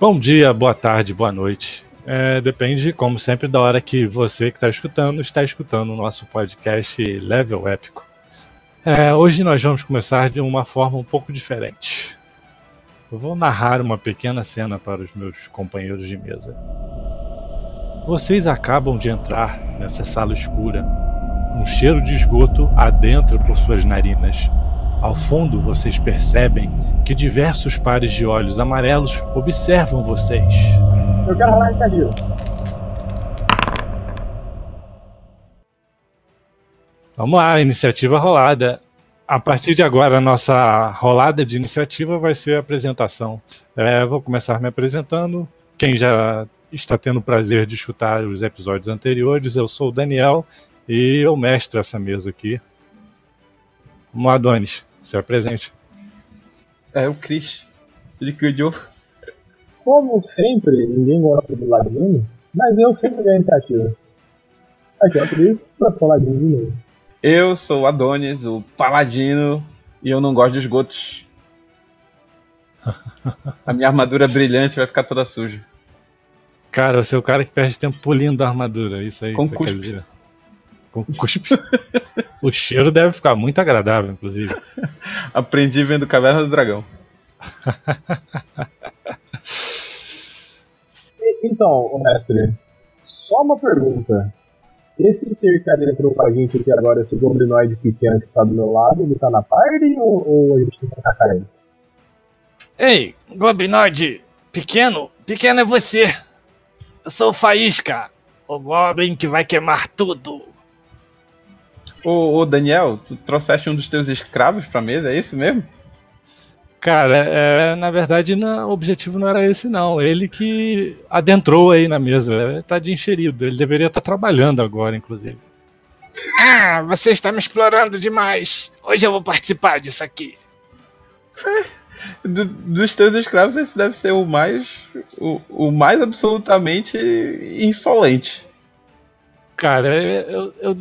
Bom dia, boa tarde, boa noite. É, depende, como sempre, da hora que você que está escutando está escutando o nosso podcast Level Épico. É, hoje nós vamos começar de uma forma um pouco diferente. Eu vou narrar uma pequena cena para os meus companheiros de mesa. Vocês acabam de entrar nessa sala escura. Um cheiro de esgoto adentra por suas narinas ao fundo, vocês percebem que diversos pares de olhos amarelos observam vocês. Eu quero rolar iniciativa. Vamos lá, iniciativa rolada. A partir de agora, a nossa rolada de iniciativa vai ser a apresentação. É, vou começar me apresentando. Quem já está tendo o prazer de escutar os episódios anteriores, eu sou o Daniel e eu mestro essa mesa aqui. Vamos lá, Adonis. Se apresente. É o Chris. Ele ganhou. Como sempre, ninguém gosta do Ladino, mas eu sempre ganho a iniciativa. Aqui é o Chris, eu sou o Ladino de novo. Eu sou o Adonis, o Paladino, e eu não gosto de esgotos. A minha armadura brilhante vai ficar toda suja. Cara, você é o cara que perde tempo pulindo a armadura, isso aí. Com cuspe. Com cuspe. o cheiro deve ficar muito agradável, inclusive. Aprendi vendo Caverna do Dragão. Então, mestre, só uma pergunta. Esse ser que adentrou com a gente aqui agora, esse goblinoide pequeno que tá do meu lado, ele tá na party ou, ou a gente tem que atacar ele? Ei, Goblinoide, pequeno, pequeno é você. Eu sou o Faísca, o Goblin que vai queimar tudo. Ô, ô Daniel, tu trouxeste um dos teus escravos pra mesa, é isso mesmo? Cara, é, na verdade não- o objetivo não era esse não. Ele que adentrou aí na mesa. Ele tá de enxerido. Ele deveria estar trabalhando agora, inclusive. Ah, você está me explorando demais. Hoje eu vou participar disso aqui. Do- dos teus escravos, esse deve ser o mais. o, o mais absolutamente insolente. Cara, eu, eu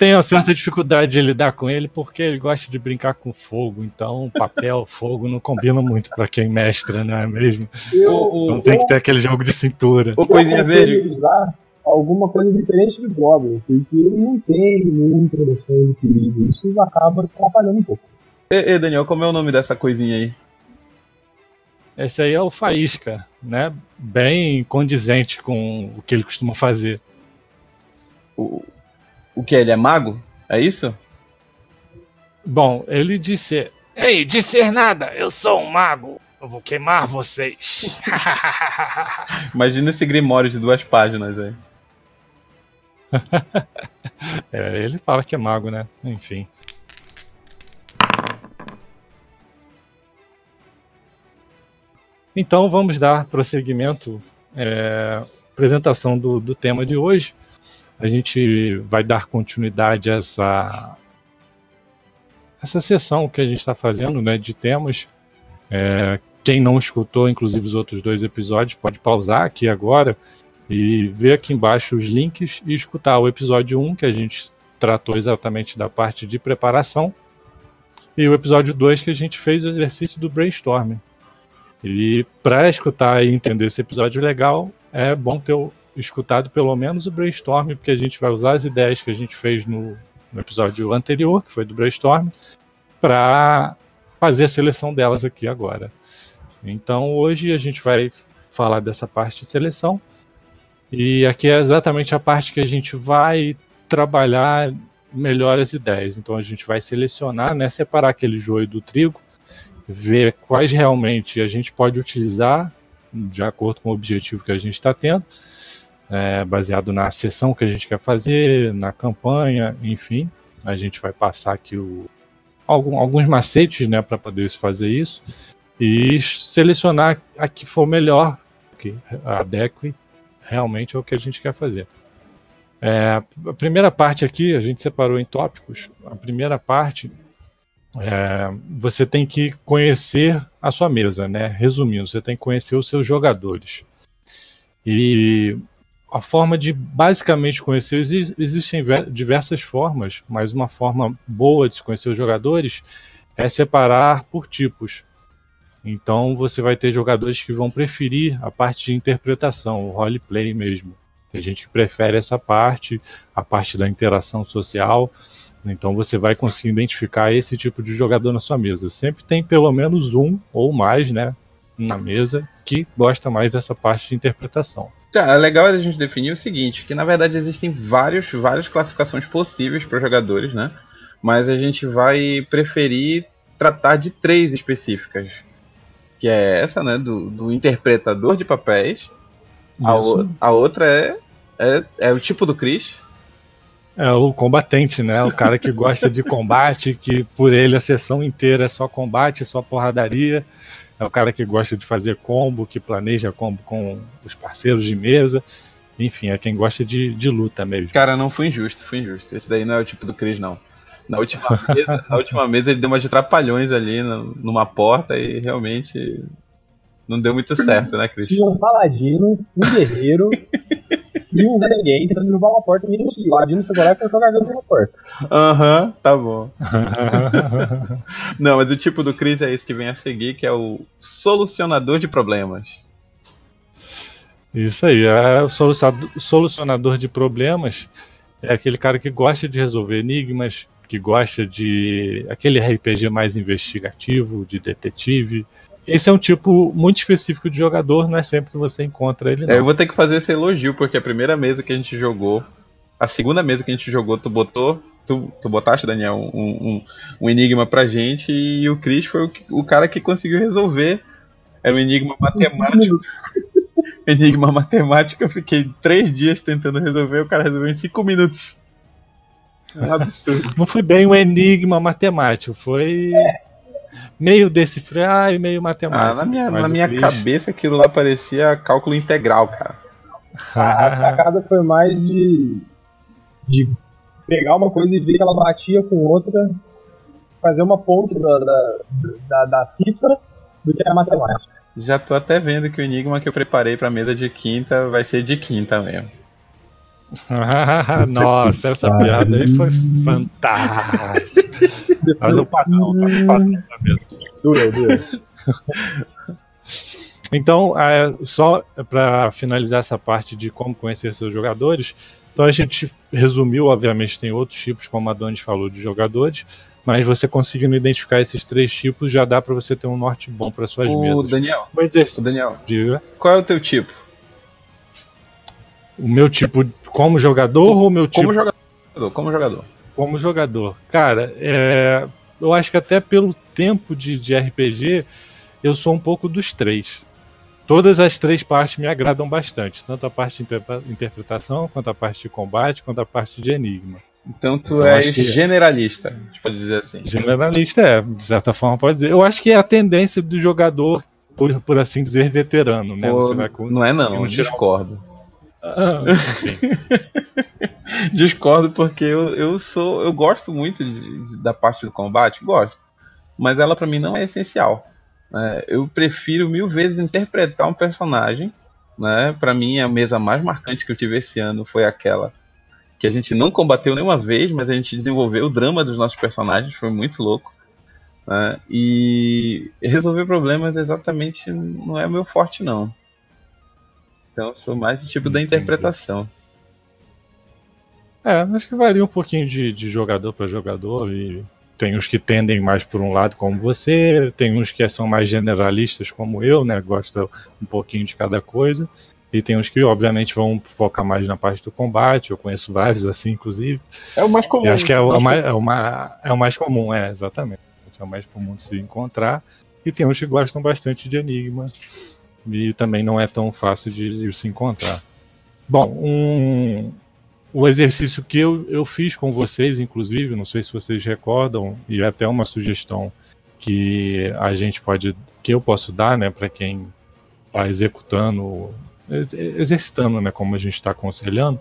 tenho uma certa dificuldade de lidar com ele porque ele gosta de brincar com fogo. Então, papel, fogo não combinam muito pra quem mestra, não é mesmo? Eu, o- Então tem que ter aquele jogo de cintura. Eu coisinha verde. ele usar alguma coisa diferente de Goblin, porque ele não tem muita noção de perigo. Isso acaba atrapalhando um pouco. Ê, ê, Daniel, como é o nome dessa coisinha aí? Esse aí é o Faísca, né? Bem condizente com o que ele costuma fazer. O, o que? Ele é mago? É isso? Bom, ele disse. Ei, dizer nada, eu sou um mago. Eu vou queimar vocês. Imagina esse grimório de duas páginas aí. É, ele fala que é mago, né? Enfim. Então vamos dar prosseguimento é, apresentação do, do tema de hoje. A gente vai dar continuidade a essa essa sessão que a gente está fazendo, né, de temas. É, quem não escutou, inclusive os outros dois episódios, pode pausar aqui agora e ver aqui embaixo os links e escutar o episódio 1, que a gente tratou exatamente da parte de preparação, e o episódio 2, que a gente fez o exercício do brainstorming. E para escutar e entender esse episódio legal, é bom ter o- escutado pelo menos o brainstorming, porque a gente vai usar as ideias que a gente fez no, no episódio anterior, que foi do brainstorming, para fazer a seleção delas aqui agora. Então hoje a gente vai falar dessa parte de seleção. E aqui é exatamente a parte que a gente vai trabalhar melhor as ideias. Então a gente vai selecionar, né, separar aquele joio do trigo, ver quais realmente a gente pode utilizar de acordo com o objetivo que a gente está tendo, é, baseado na sessão que a gente quer fazer, na campanha, enfim. A gente vai passar aqui o, algum- alguns macetes né, para poder fazer isso e selecionar a que for melhor, que adeque realmente ao que a gente quer fazer. É, a primeira parte aqui, a gente separou em tópicos. A primeira parte, é, você tem que conhecer a sua mesa, né? Resumindo, você tem que conhecer os seus jogadores. E a forma de basicamente conhecer, exi- existem ve- diversas formas, mas uma forma boa de se conhecer os jogadores é separar por tipos. Então você vai ter jogadores que vão preferir a parte de interpretação, o roleplay mesmo. Tem gente que prefere essa parte, a parte da interação social. Então você vai conseguir identificar esse tipo de jogador na sua mesa. Sempre tem pelo menos um ou mais, né, na mesa que gosta mais dessa parte de interpretação. Tá, é legal a gente definir o seguinte, que na verdade existem vários, várias classificações possíveis para jogadores, né? Mas a gente vai preferir tratar de três específicas. Que é essa, né? Do, do interpretador de papéis. A, o, a, outra é, é, é o tipo do Chris. É o combatente, né? O cara que gosta de combate, que por ele a sessão inteira é só combate, só porradaria. É o cara que gosta de fazer combo, que planeja combo com os parceiros de mesa. Enfim, é quem gosta de, de luta mesmo. Cara, não foi injusto, foi injusto. Esse daí não é o tipo do Chris, não. Na última mesa, na última mesa ele deu umas de trapalhões ali numa porta e realmente não deu muito certo, né, Chris? Um paladino, um guerreiro e um Zé Ninguém tentando derrubar uma porta e o paladino chegou lá e foi garganta uma porta. Aham, uhum, tá bom. não, mas o tipo do Chris é esse que vem a seguir, que é o solucionador de problemas. Isso aí, é o solucionador de problemas é aquele cara que gosta de resolver enigmas, que gosta de aquele RPG mais investigativo, de detetive. Esse é um tipo muito específico de jogador, não é sempre que você encontra ele. Não. É, eu vou ter que fazer esse elogio, porque a primeira mesa que a gente jogou, a segunda mesa que a gente jogou, tu botou, tu, tu botaste, Daniel, um, um, um enigma pra gente e o Chris foi o, o cara que conseguiu resolver. Era um enigma matemático. enigma matemático, eu fiquei três dias tentando resolver, o cara resolveu em cinco minutos. É um absurdo. Não foi bem um enigma matemático, foi é. Meio decifrar e meio matemático. Ah, na minha, na minha cabeça aquilo lá parecia cálculo integral, cara. A, sacada foi mais de, de pegar uma coisa e ver que ela batia com outra, fazer uma ponte da, da, da, da cifra do que a matemática. Já tô até vendo que o enigma que eu preparei pra mesa de quinta vai ser de quinta mesmo. Nossa, essa piada aí foi fantástica. Tá no padrão, tá no padrão mesmo. Então, é, só para finalizar essa parte de como conhecer seus jogadores, então a gente resumiu, obviamente tem outros tipos, como a Doni falou, de jogadores, mas você conseguindo identificar esses três tipos já dá para você ter um norte bom para suas o mesas. Daniel, o Daniel, diga. Qual é o teu tipo? O meu tipo como jogador ou o meu tipo. Como jogador. Como jogador. Como jogador. Cara, é, eu acho que até pelo tempo de, de RPG, eu sou um pouco dos três. Todas as três partes me agradam bastante, tanto a parte de interpretação, quanto a parte de combate, quanto a parte de enigma. Então tu então, és generalista, a gente pode dizer assim. Generalista é, de certa forma pode dizer. Eu acho que é a tendência do jogador, por, por assim dizer, veterano, né? Pô, não é não, discordo. Ah, Discordo porque eu, eu sou. Eu gosto muito de, da parte do combate, gosto. Mas ela para mim não é essencial. É, eu prefiro mil vezes interpretar um personagem. Né? Para mim, a mesa mais marcante que eu tive esse ano foi aquela que a gente não combateu nenhuma vez, mas a gente desenvolveu o drama dos nossos personagens, foi muito louco. Né? E resolver problemas exatamente não é meu forte, não. Então sou mais do tipo da interpretação. É, acho que varia um pouquinho de, de jogador para jogador e tem uns que tendem mais por um lado como você, tem uns que são mais generalistas como eu, né, gosta um pouquinho de cada coisa. E tem uns que, obviamente, vão focar mais na parte do combate. Eu conheço vários assim, inclusive. É o mais comum. acho que é o, mais, é, o mais, é o mais comum, é, exatamente. É o mais comum de se encontrar. E tem uns que gostam bastante de Enigma e também não é tão fácil de, de se encontrar. Bom, um, o exercício que eu, eu fiz com vocês, inclusive, não sei se vocês recordam, e é até uma sugestão que a gente pode, que eu posso dar, né, para quem está executando, exercitando, né, como a gente está aconselhando.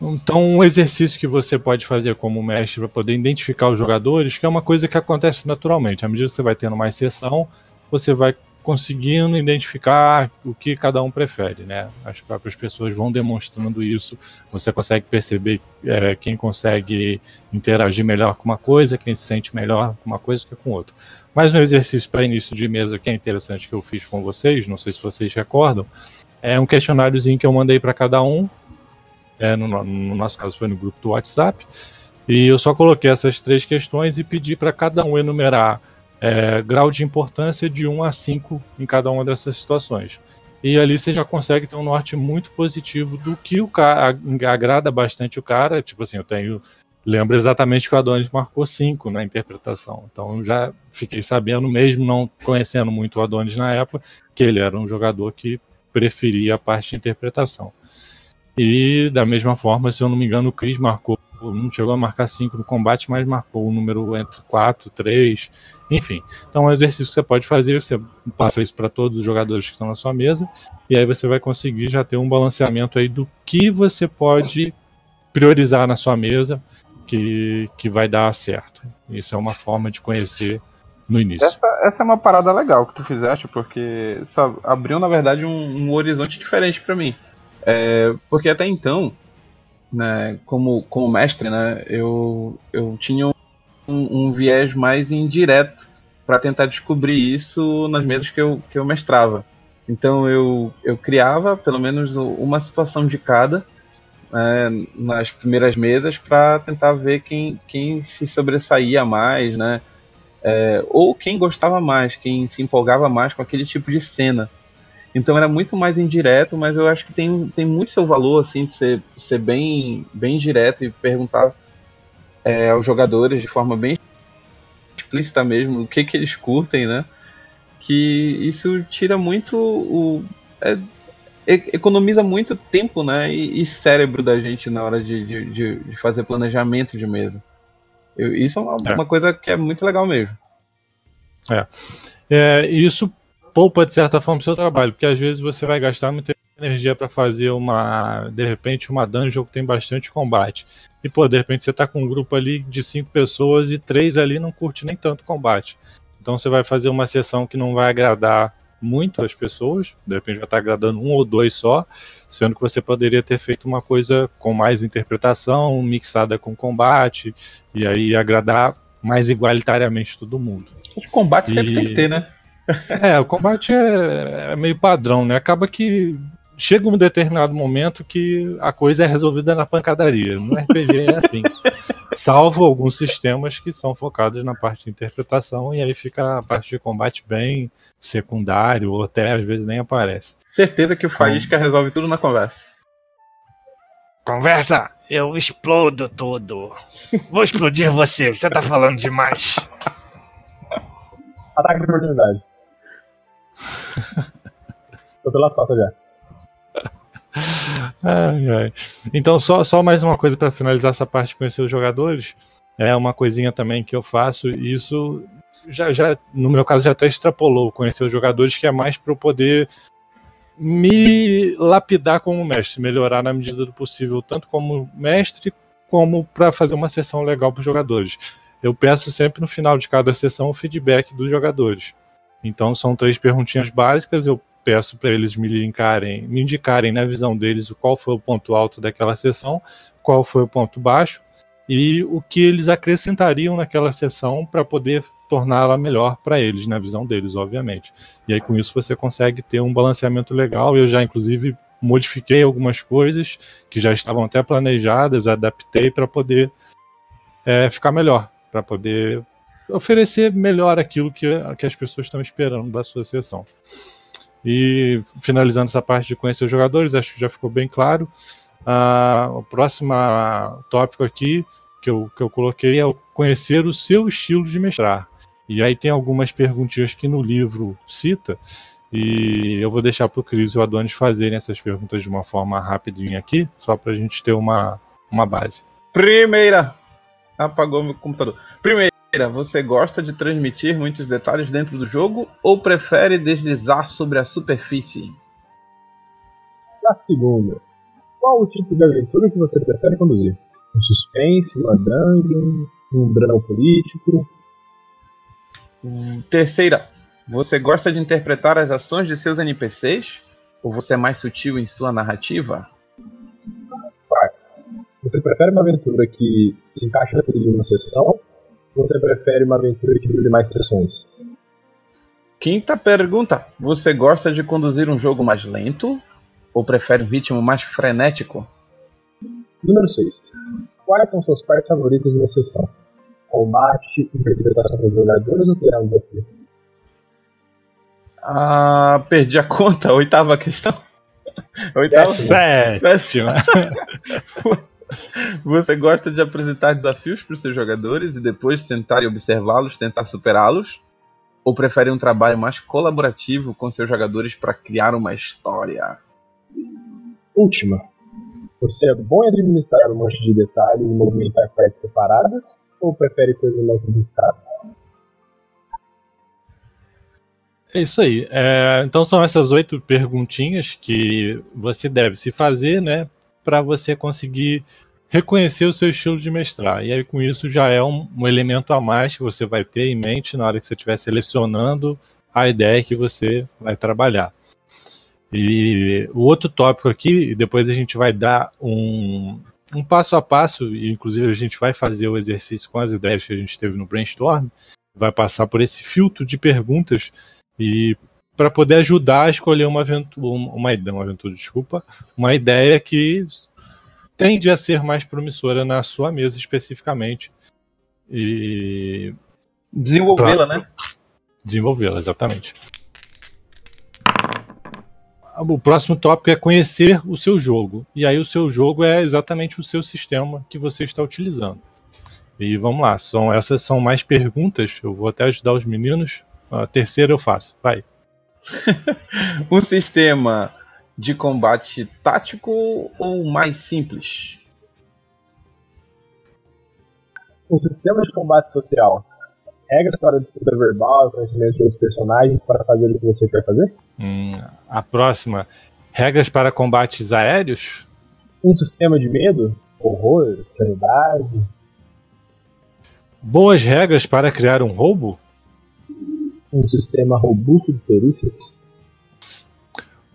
Então, um exercício que você pode fazer como mestre para poder identificar os jogadores, que é uma coisa que acontece naturalmente. À medida que você vai tendo mais sessão, você vai conseguindo identificar o que cada um prefere, né? As próprias pessoas vão demonstrando isso. Você consegue perceber é, quem consegue interagir melhor com uma coisa, quem se sente melhor com uma coisa que com outra. Mais um exercício para início de mesa que é interessante que eu fiz com vocês, não sei se vocês recordam, é um questionáriozinho que eu mandei para cada um. É, no, no nosso caso foi no grupo do WhatsApp. E eu só coloquei essas três questões e pedi para cada um enumerar é, grau de importância de 1 a 5 em cada uma dessas situações. E ali você já consegue ter um norte muito positivo do que o cara agrada bastante o cara. Tipo assim, eu tenho. Lembro exatamente que o Adonis marcou 5 na interpretação. Então já fiquei sabendo, mesmo não conhecendo muito o Adonis na época, que ele era um jogador que preferia a parte de interpretação. E da mesma forma, se eu não me engano, o Chris marcou não chegou a marcar 5 no combate, mas marcou um número entre 4, 3, enfim. Então é um exercício que você pode fazer, você passa isso para todos os jogadores que estão na sua mesa, e aí você vai conseguir já ter um balanceamento aí do que você pode priorizar na sua mesa que, que vai dar certo. Isso é uma forma de conhecer no início. Essa, essa é uma parada legal que tu fizeste, porque abriu na verdade um, um horizonte diferente para mim. É, porque até então né, como, como mestre, né, eu, eu tinha um, um viés mais indireto para tentar descobrir isso nas mesas que eu, que eu mestrava. Então eu, eu criava pelo menos uma situação de cada né, nas primeiras mesas para tentar ver quem, quem se sobressaía mais, né? É, ou quem gostava mais, quem se empolgava mais com aquele tipo de cena. Então era muito mais indireto, mas eu acho que tem, tem muito seu valor, assim, de ser, ser bem, bem direto e perguntar é, aos jogadores de forma bem explícita mesmo o que, que eles curtem, né? Que isso tira muito o. É, economiza muito tempo né, e, e, cérebro da gente na hora de, de, de fazer planejamento de mesa. Eu, isso é uma, é uma, coisa que é muito legal mesmo. É. é isso poupa de certa forma o seu trabalho, porque às vezes você vai gastar muita energia para fazer uma, de repente, uma dungeon que tem bastante combate. E pô, de repente você tá com um grupo ali de cinco pessoas e três ali não curte nem tanto combate. Então você vai fazer uma sessão que não vai agradar muito as pessoas, de repente vai estar tá agradando um ou dois só, sendo que você poderia ter feito uma coisa com mais interpretação, mixada com combate, e aí agradar mais igualitariamente todo mundo. O combate e... sempre tem que ter, né? É, o combate é, é, meio padrão, né? Acaba que chega um determinado momento que a coisa é resolvida na pancadaria. No RPG é assim. Salvo alguns sistemas que são focados na parte de interpretação e aí fica a parte de combate bem secundário ou até às vezes nem aparece. Certeza que o Faísca então, resolve tudo na conversa. Conversa! Eu explodo tudo. Vou explodir você, você tá falando demais. Ataque de oportunidade. Tô pelas costas já. Ai, ai. Então, só, só mais uma coisa para finalizar essa parte de conhecer os jogadores. É uma coisinha também que eu faço, e isso já, já, no meu caso, já até extrapolou conhecer os jogadores, que é mais para eu poder me lapidar como mestre, melhorar na medida do possível, tanto como mestre, como para fazer uma sessão legal para os jogadores. Eu peço sempre no final de cada sessão o feedback dos jogadores. Então são três perguntinhas básicas, eu peço para eles me linkarem, me indicarem na visão deles qual foi o ponto alto daquela sessão, qual foi o ponto baixo e o que eles acrescentariam naquela sessão para poder torná-la melhor para eles, na visão deles, obviamente. E aí com isso você consegue ter um balanceamento legal. Eu já inclusive modifiquei algumas coisas que já estavam até planejadas, adaptei para poder é, ficar melhor, para poder oferecer melhor aquilo que, que as pessoas estão esperando da sua sessão. E finalizando essa parte de conhecer os jogadores, acho que já ficou bem claro. Uh, o próximo tópico aqui que eu, que eu coloquei é conhecer o seu estilo de mestrar. E aí tem algumas perguntinhas que no livro cita, e eu vou deixar para o Cris e o Adonis fazerem essas perguntas de uma forma rapidinha aqui, só para a gente ter uma, uma base. Primeira. Apagou meu computador. Primeira. Você gosta de transmitir muitos detalhes dentro do jogo ou prefere deslizar sobre a superfície? Segunda, qual o tipo de aventura que você prefere conduzir? Um suspense, uma dungeon, um drama político? Terceira, Você gosta de interpretar as ações de seus NPCs? Ou você é mais sutil em sua narrativa? Você prefere uma aventura que se encaixa tudo em uma sessão? Você prefere uma aventura que dure mais sessões? Quinta pergunta: Você gosta de conduzir um jogo mais lento? Ou prefere um ritmo mais frenético? Número 6. Quais são suas partes favoritas de uma sessão? Combate, interpretação dos jogadores ou criar um desafio? Ah, perdi a conta. Oitava questão. Oitava. Sétima. Você gosta de apresentar desafios para os seus jogadores e depois sentar e observá-los, tentar superá-los? Ou prefere um trabalho mais colaborativo com seus jogadores para criar uma história? Última. Você é bom em administrar um monte de detalhes e movimentar partes separadas? Ou prefere coisas mais simplificadas? É isso aí. É, então são essas oito perguntinhas que você deve se fazer, né, para você conseguir reconhecer o seu estilo de mestrar. E aí com isso já é um, um, elemento a mais que você vai ter em mente na hora que você estiver selecionando a ideia que você vai trabalhar. E o outro tópico aqui, depois a gente vai dar um, um passo a passo, e inclusive a gente vai fazer o exercício com as ideias que a gente teve no brainstorm, vai passar por esse filtro de perguntas e para poder ajudar a escolher uma aventura, uma, uma aventura, desculpa, uma ideia que tende a ser mais promissora na sua mesa especificamente e desenvolvê-la, né? Desenvolvê-la, exatamente. O próximo tópico é conhecer o seu jogo. E aí o seu jogo é exatamente o seu sistema que você está utilizando. E vamos lá, são, essas são mais perguntas. Eu vou até ajudar os meninos. A terceira eu faço. Vai. um sistema de combate tático ou mais simples? Um sistema de combate social. Regras para disputa verbal, conhecimento dos personagens para fazer o que você quer fazer? Hum, a próxima. Regras para combates aéreos? Um sistema de medo, horror, sanidade. Boas regras para criar um roubo? Um sistema robusto de perícias?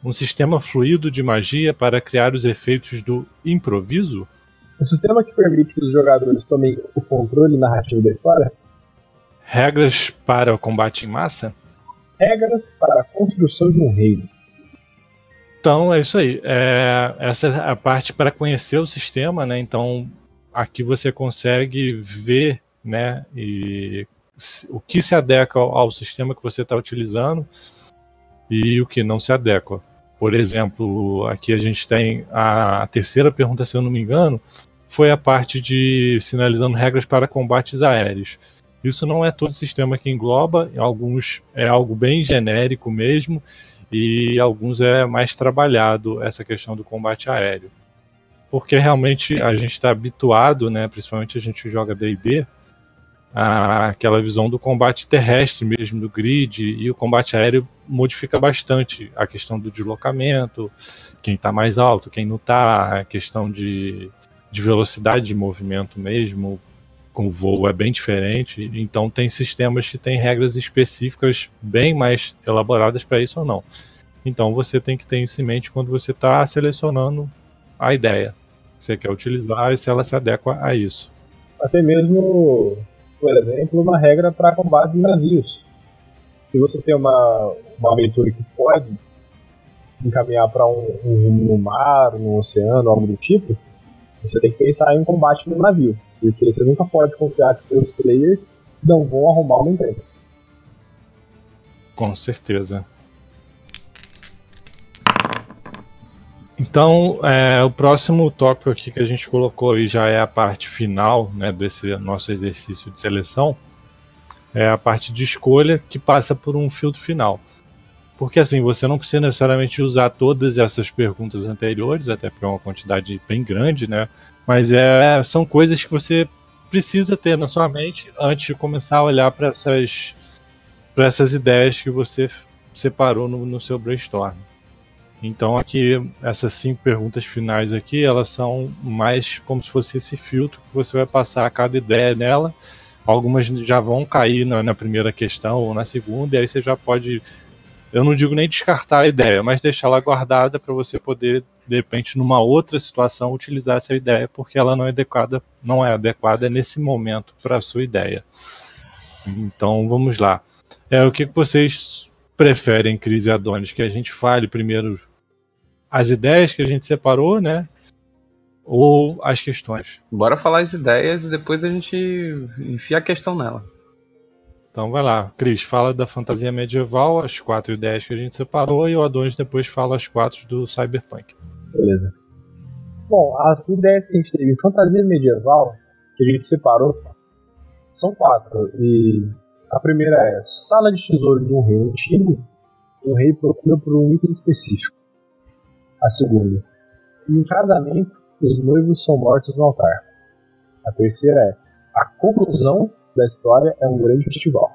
Um sistema fluido de magia para criar os efeitos do improviso? Um sistema que permite que os jogadores tomem o controle narrativo da história? Regras para o combate em massa? Regras para a construção de um reino. Então é isso aí. É, essa é a parte para conhecer o sistema, né? Então aqui você consegue ver, né? E o que se adequa ao sistema que você está utilizando e o que não se adequa. Por exemplo, aqui a gente tem a terceira pergunta, se eu não me engano, foi a parte de sinalizando regras para combates aéreos. Isso não é todo sistema que engloba, alguns é algo bem genérico mesmo, e alguns é mais trabalhado essa questão do combate aéreo. Porque realmente a gente está habituado, né, principalmente a gente joga DD, aquela visão do combate terrestre mesmo, do grid, e o combate aéreo modifica bastante a questão do deslocamento, quem está mais alto, quem não está, a questão de, de velocidade de movimento mesmo, com voo é bem diferente, então tem sistemas que têm regras específicas bem mais elaboradas para isso ou não. Então você tem que ter isso em mente quando você está selecionando a ideia que você quer utilizar e se ela se adequa a isso. Até mesmo por exemplo, uma regra para combate de navios. Se você tem uma, uma aventura que pode encaminhar para um, um no mar, no oceano, algo do tipo, você tem que pensar em um combate no navio, porque você nunca pode confiar que seus players não vão arrumar uma empresa. Com certeza. Então, é, o próximo tópico aqui que a gente colocou e já é a parte final né, desse nosso exercício de seleção, é a parte de escolha que passa por um filtro final. Porque assim, você não precisa necessariamente usar todas essas perguntas anteriores, até porque é uma quantidade bem grande, né? Mas é, são coisas que você precisa ter na sua mente antes de começar a olhar para essas, essas ideias que você separou no, no seu brainstorm. Então aqui essas cinco perguntas finais aqui, elas são mais como se fosse esse filtro que você vai passar a cada ideia nela algumas já vão cair na, na, primeira questão ou na segunda, e aí você já pode, eu não digo nem descartar a ideia, mas deixá-la guardada para você poder, de repente, numa outra situação, utilizar essa ideia, porque ela não é adequada, não é adequada nesse momento para a sua ideia. Então vamos lá. É, o que vocês preferem, Cris e Adonis? Que a gente fale primeiro as ideias que a gente separou, né? Ou as questões? Bora falar as ideias e depois a gente enfia a questão nela. Então vai lá, Cris, fala da fantasia medieval, as quatro ideias que a gente separou, e o Adonis depois fala as quatro do Cyberpunk. Beleza. Bom, as ideias que a gente teve em fantasia medieval, que a gente separou, são quatro. E a primeira é sala de tesouro de um rei antigo. O rei procura por um item específico. A segunda, em casamento, os noivos são mortos no altar. A terceira é a conclusão da história é um grande festival.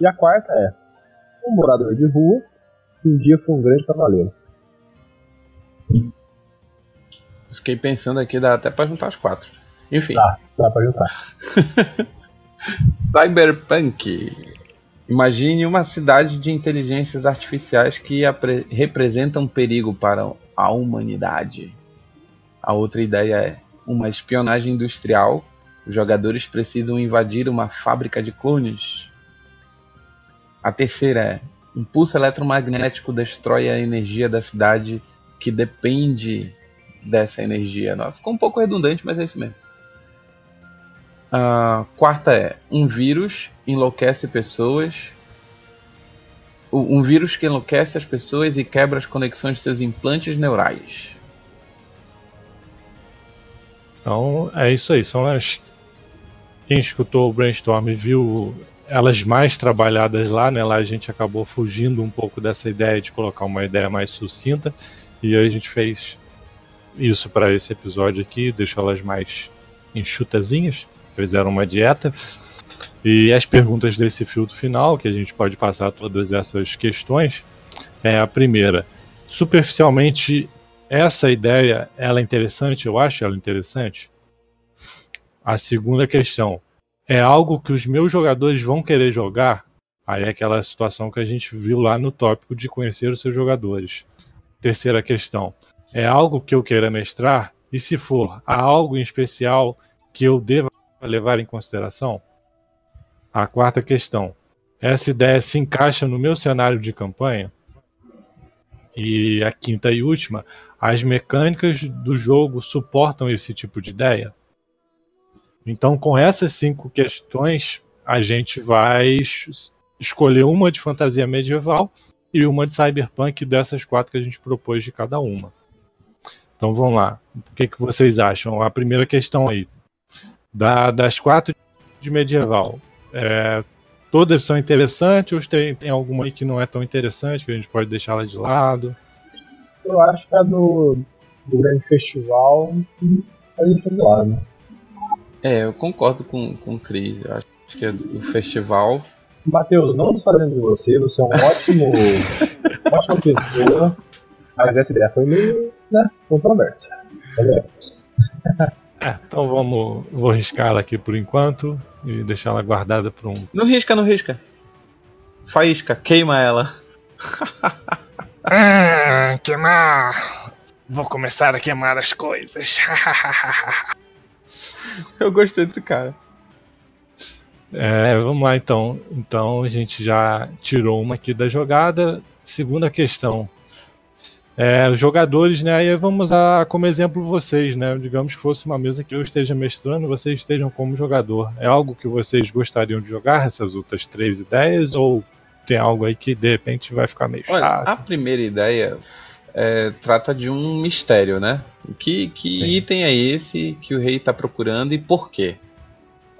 E a quarta é um morador de rua que um dia foi um grande cavaleiro. Fiquei pensando aqui, dá até pra juntar as quatro. Enfim. Dá, dá pra juntar. Cyberpunk. Imagine uma cidade de inteligências artificiais que representam perigo para a humanidade. A outra ideia é uma espionagem industrial. Os jogadores precisam invadir uma fábrica de clones. A terceira é um pulso eletromagnético destrói a energia da cidade que depende dessa energia. Nossa, ficou um pouco redundante, mas é isso mesmo. A quarta é: um vírus enlouquece pessoas. Um vírus que enlouquece as pessoas e quebra as conexões de seus implantes neurais. Então é isso aí. São as. Quem escutou o brainstorm viu elas mais trabalhadas lá, né? Lá a gente acabou fugindo um pouco dessa ideia de colocar uma ideia mais sucinta. E aí a gente fez isso para esse episódio aqui, deixou elas mais enxutazinhas fizeram uma dieta. E as perguntas desse filtro final, que a gente pode passar todas essas questões, é a primeira. Superficialmente, essa ideia, ela é interessante? Eu acho ela interessante. A segunda questão, é algo que os meus jogadores vão querer jogar? Aí é aquela situação que a gente viu lá no tópico de conhecer os seus jogadores. Terceira questão, é algo que eu queira mestrar? E se for, há algo em especial que eu deva a levar em consideração? A quarta questão: essa ideia se encaixa no meu cenário de campanha? E a quinta e última: as mecânicas do jogo suportam esse tipo de ideia? Então, com essas cinco questões, a gente vai escolher uma de fantasia medieval e uma de cyberpunk dessas quatro que a gente propôs de cada uma. Então vamos lá. O que, que vocês acham? A primeira questão aí. Da, das quatro de medieval, é, todas são interessantes ou tem, tem alguma aí que não é tão interessante, que a gente pode deixar ela de lado? Eu acho que a do, do grande festival a gente de lado. É, eu concordo com, com o Cris. Eu acho que é do festival. Matheus, não tô fazendo de você, você é um ótimo, ótima pessoa, mas essa ideia foi meio né, controversa. Tá é, então vamos. Vou riscar ela aqui por enquanto e deixar ela guardada para um. Não risca, não risca. Faísca, queima ela. ah, queimar. Vou começar a queimar as coisas. Eu gostei desse cara. É, vamos lá então. Então a gente já tirou uma aqui da jogada. Segunda questão. É, os jogadores, né? Aí vamos usar como exemplo vocês, né? Digamos que fosse uma mesa que eu esteja mestrando, vocês estejam como jogador. É algo que vocês gostariam de jogar, essas outras três ideias? Ou tem algo aí que de repente vai ficar meio Olha, chato? A primeira ideia é, trata de um mistério, né? Que, que item é esse que o rei está procurando e por quê?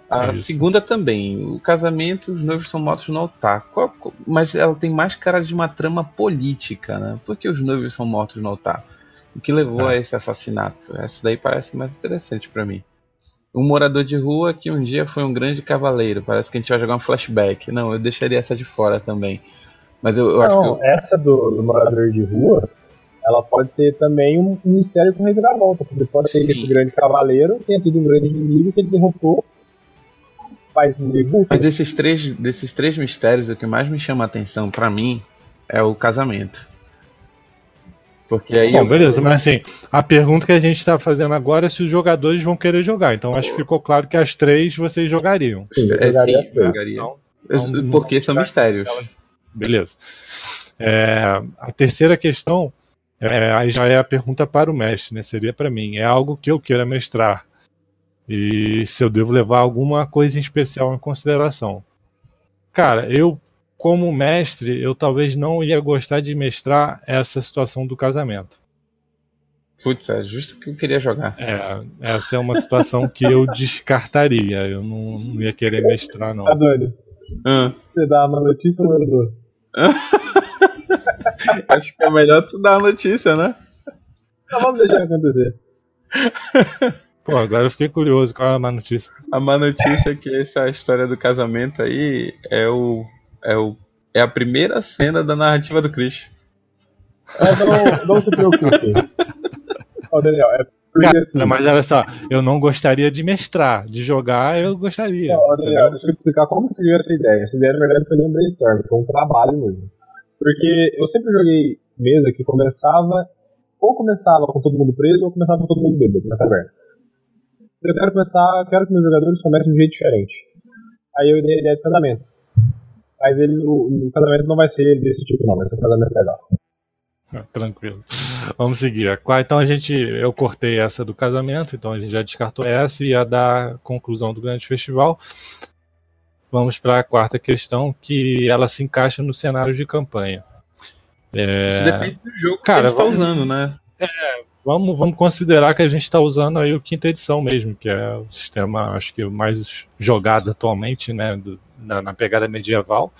A é segunda também. O casamento, os noivos são mortos no altar. Qual, mas ela tem mais cara de uma trama política, né? Por que os noivos são mortos no altar? O que levou é. a esse assassinato? Essa daí parece mais interessante para mim. Um morador de rua que um dia foi um grande cavaleiro. Parece que a gente vai jogar um flashback. Não, eu deixaria essa de fora também. Mas eu, eu Não, acho que. Eu... Essa do, do, morador de rua, ela pode ser também um, um mistério com reviravolta. Porque pode ser Sim. que esse grande cavaleiro tenha tido um grande inimigo que ele derrotou mais meio Mas desses três, desses três mistérios, o que mais me chama a atenção pra mim é o casamento. Porque aí. Bom, eu- beleza, mas assim, a pergunta que a gente tá fazendo agora é se os jogadores vão querer jogar. Então acho que ficou claro que as três vocês jogariam. Sim, eu É, jogaria sim, as três. jogaria. Então, não- porque são mistérios. Beleza. É, a terceira questão é, aí já é a pergunta para o mestre, né? Seria para mim. É algo que eu queira mestrar. E se eu devo levar alguma coisa em especial em consideração. Cara, eu, como mestre, eu talvez não ia gostar de mestrar essa situação do casamento. Putz, é justo que eu queria jogar. É, essa é uma situação que eu descartaria. Eu não, não ia querer mestrar, não. Tá doido? Ah, Você dá uma notícia ou eu dou? acho que é melhor tu dar a notícia, né? Então vamos deixar acontecer. Pô, agora eu fiquei curioso. Qual é a má notícia? A má notícia é que essa história do casamento aí é o. É o. É a primeira cena da narrativa do Chris. Mas não, não se preocupe. Ó, Daniel, é porque assim. mas olha só, eu não gostaria de mestrar. De jogar, eu gostaria. Daniel, entendeu? deixa eu explicar como surgiu essa ideia. Essa ideia, na verdade, foi um brainstorm, foi um trabalho mesmo. Porque eu sempre joguei mesa que começava, ou começava com todo mundo preso, ou começava com todo mundo bêbado na taverna. Eu quero começar, quero que meus jogadores comecem de um jeito diferente. Aí eu dei a ideia de casamento. Mas eles, o, o casamento não vai ser desse tipo, não, vai ser um casamento legal. Ah, Tranquilo. Vamos seguir. Então a gente, eu cortei essa do casamento, então a gente já descartou essa e a da conclusão do grande festival. Vamos para a quarta questão, que ela se encaixa no cenário de campanha. É, Isso depende do jogo Cara, que a gente tá vamos- usando, né? Vamos, vamos considerar que a gente está usando aí o quinta edição mesmo, que é o sistema, acho que mais jogado atualmente, né, do- na, na pegada medieval.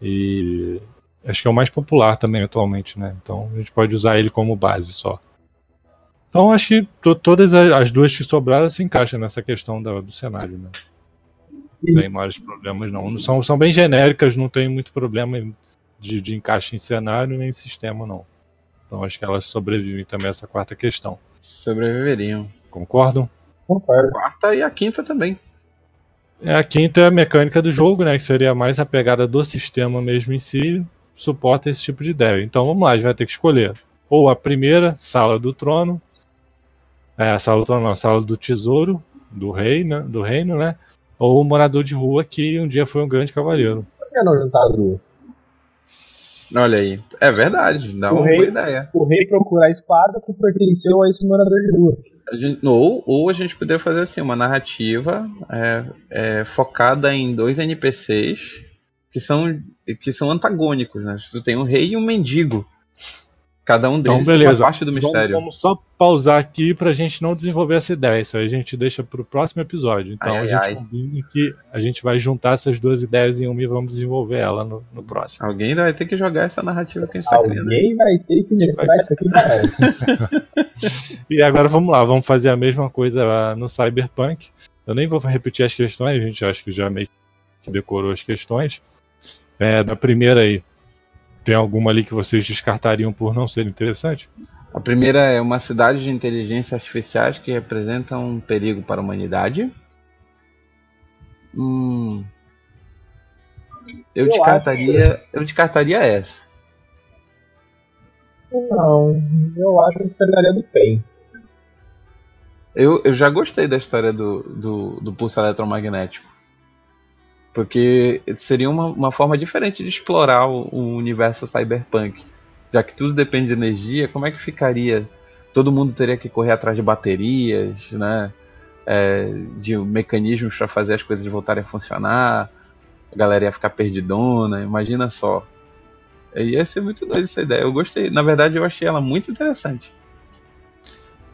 E acho que é o mais popular também atualmente, né? Então a gente pode usar ele como base só. Então acho que to- todas as duas que sobraram se encaixam nessa questão da- do cenário, né? Não tem maiores problemas não. São, são bem genéricas, não tem muito problema de, de encaixe em cenário nem em sistema não. Então acho que elas sobrevivem também a essa quarta questão. Sobreviveriam. Concordam? Concordo. A quarta e a quinta também. É, a quinta é a mecânica do jogo, né? Que seria mais a pegada do sistema mesmo em si, suporta esse tipo de ideia. Então vamos lá, a gente vai ter que escolher. Ou a primeira, Sala do Trono. É, a Sala do Trono, não, a Sala do Tesouro, do rei, né? Do reino, né? Ou o Morador de Rua, que um dia foi um grande cavaleiro. Por que não juntar as duas? Olha aí. É verdade, dá O uma rei- boa ideia. O rei procura a espada que pertenceu a esse morador de rua. A gente- ou, ou a gente poderia fazer assim, uma narrativa é, é, focada em dois NPCs que são, que são antagônicos, né? Tu tem um rei e um mendigo. Cada um Então, deles tem beleza. uma parte do Vamos, mistério. vamos só pausar aqui pra gente não desenvolver essa ideia. Isso aí a gente deixa pro próximo episódio. Então Ai, a gente ai. combina que a gente vai juntar essas duas ideias em uma e vamos desenvolver ela no, no próximo. Alguém vai ter que jogar essa narrativa que a gente tá criando. Alguém vai ter que mestrar isso aqui, galera. E agora vamos lá, vamos fazer a mesma coisa lá no Cyberpunk. Eu nem vou repetir as questões, a gente acho que já meio que decorou as questões. É, da primeira aí, tem alguma ali que vocês descartariam por não ser interessante? A primeira é uma cidade de inteligência artificiais que representa um perigo para a humanidade. Hum, eu, Eu descartaria, eu descartaria essa. Não, eu acho que eu descartaria do PEN. Eu, eu já gostei da história do, do, do pulso eletromagnético. Porque seria uma, uma forma diferente de explorar o, o universo cyberpunk. Já que tudo depende de energia, como é que ficaria? Todo mundo teria que correr atrás de baterias, né? É, de mecanismos para fazer as coisas voltarem a funcionar. A galera ia ficar perdidona, imagina só. Ia ser muito doido essa ideia. Eu gostei. Na verdade, eu achei ela muito interessante.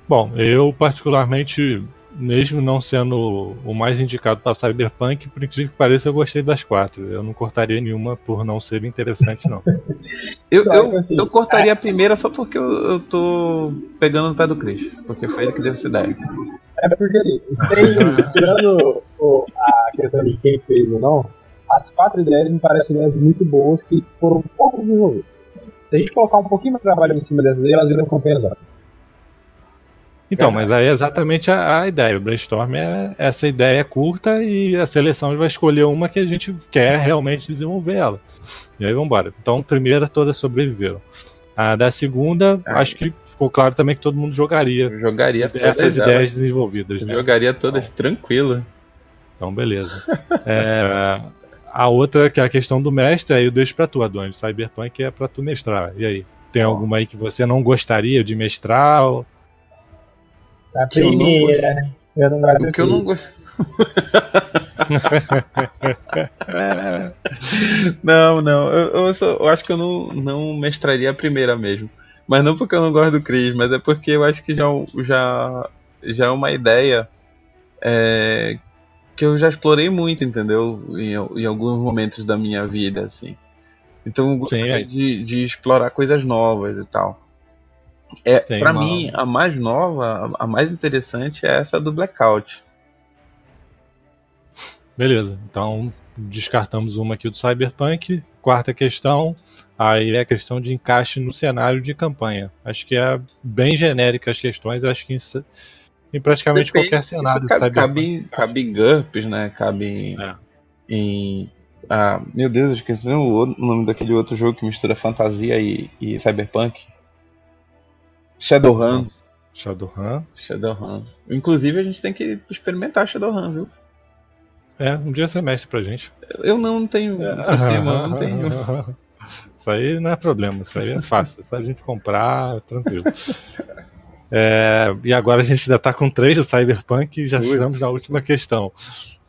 Bom, eu particularmente, mesmo não sendo o mais indicado para Cyberpunk, por incrível que pareça, eu gostei das quatro. Eu não cortaria nenhuma por não ser interessante, não. Eu, eu, assim, eu cortaria a primeira só porque eu, eu tô pegando no pé do Chris. Porque foi ele que deu essa ideia. É porque assim, sem, tirando o- a questão de quem fez ou não, as quatro ideias me parecem ideias muito boas que foram pouco desenvolvidas. Se a gente colocar um pouquinho mais de trabalho em cima dessas ideias, elas viram compensadas. Então, mas aí é exatamente a, a, ideia. O brainstorm é essa ideia curta e a seleção vai escolher uma que a gente quer realmente desenvolver ela. E aí vamos embora. Então, a primeira todas sobreviveram. A da segunda, ah, acho que ficou claro também que todo mundo jogaria. Jogaria essas ideias desenvolvidas. Né? Jogaria todas então, tranquilo. Então, beleza. é, a outra, que é a questão do mestre, aí eu deixo pra tu, Adonis. Cyberpunk é pra tu mestrar. E aí? Tem alguma aí que você não gostaria de mestrar? Ou... A primeira. Eu não gosto. O que eu não gosto. não, não. Eu, eu, só, eu, acho que eu não, não mestraria a primeira mesmo. Mas não porque eu não gosto do Chris, mas é porque eu acho que já, já, já é uma ideia é, que eu já explorei muito, entendeu? Em, em, alguns momentos da minha vida, assim. Então eu gostaria é. de, de explorar coisas novas e tal. É, para mim, a mais nova, a mais interessante é essa do Blackout. Beleza, então descartamos uma aqui do Cyberpunk. Quarta questão, aí é a questão de encaixe no cenário de campanha. Acho que é bem genérica as questões, acho que em, em praticamente Depende, qualquer cenário cabe, Cyberpunk. Cabe, cabe em GURPS, né? Cabe é. em. Ah, meu Deus, esqueci o nome daquele outro jogo que mistura fantasia e, e Cyberpunk. Shadowrun. Shadowrun. Shadowrun. Inclusive a gente tem que experimentar Shadowrun, viu? É, um dia você mexe pra gente. Eu não tenho é. sistema, não tenho. Isso aí não é problema, isso aí é fácil. É só a gente comprar, tranquilo. É, e agora a gente ainda tá com três do Cyberpunk e já estamos na última questão.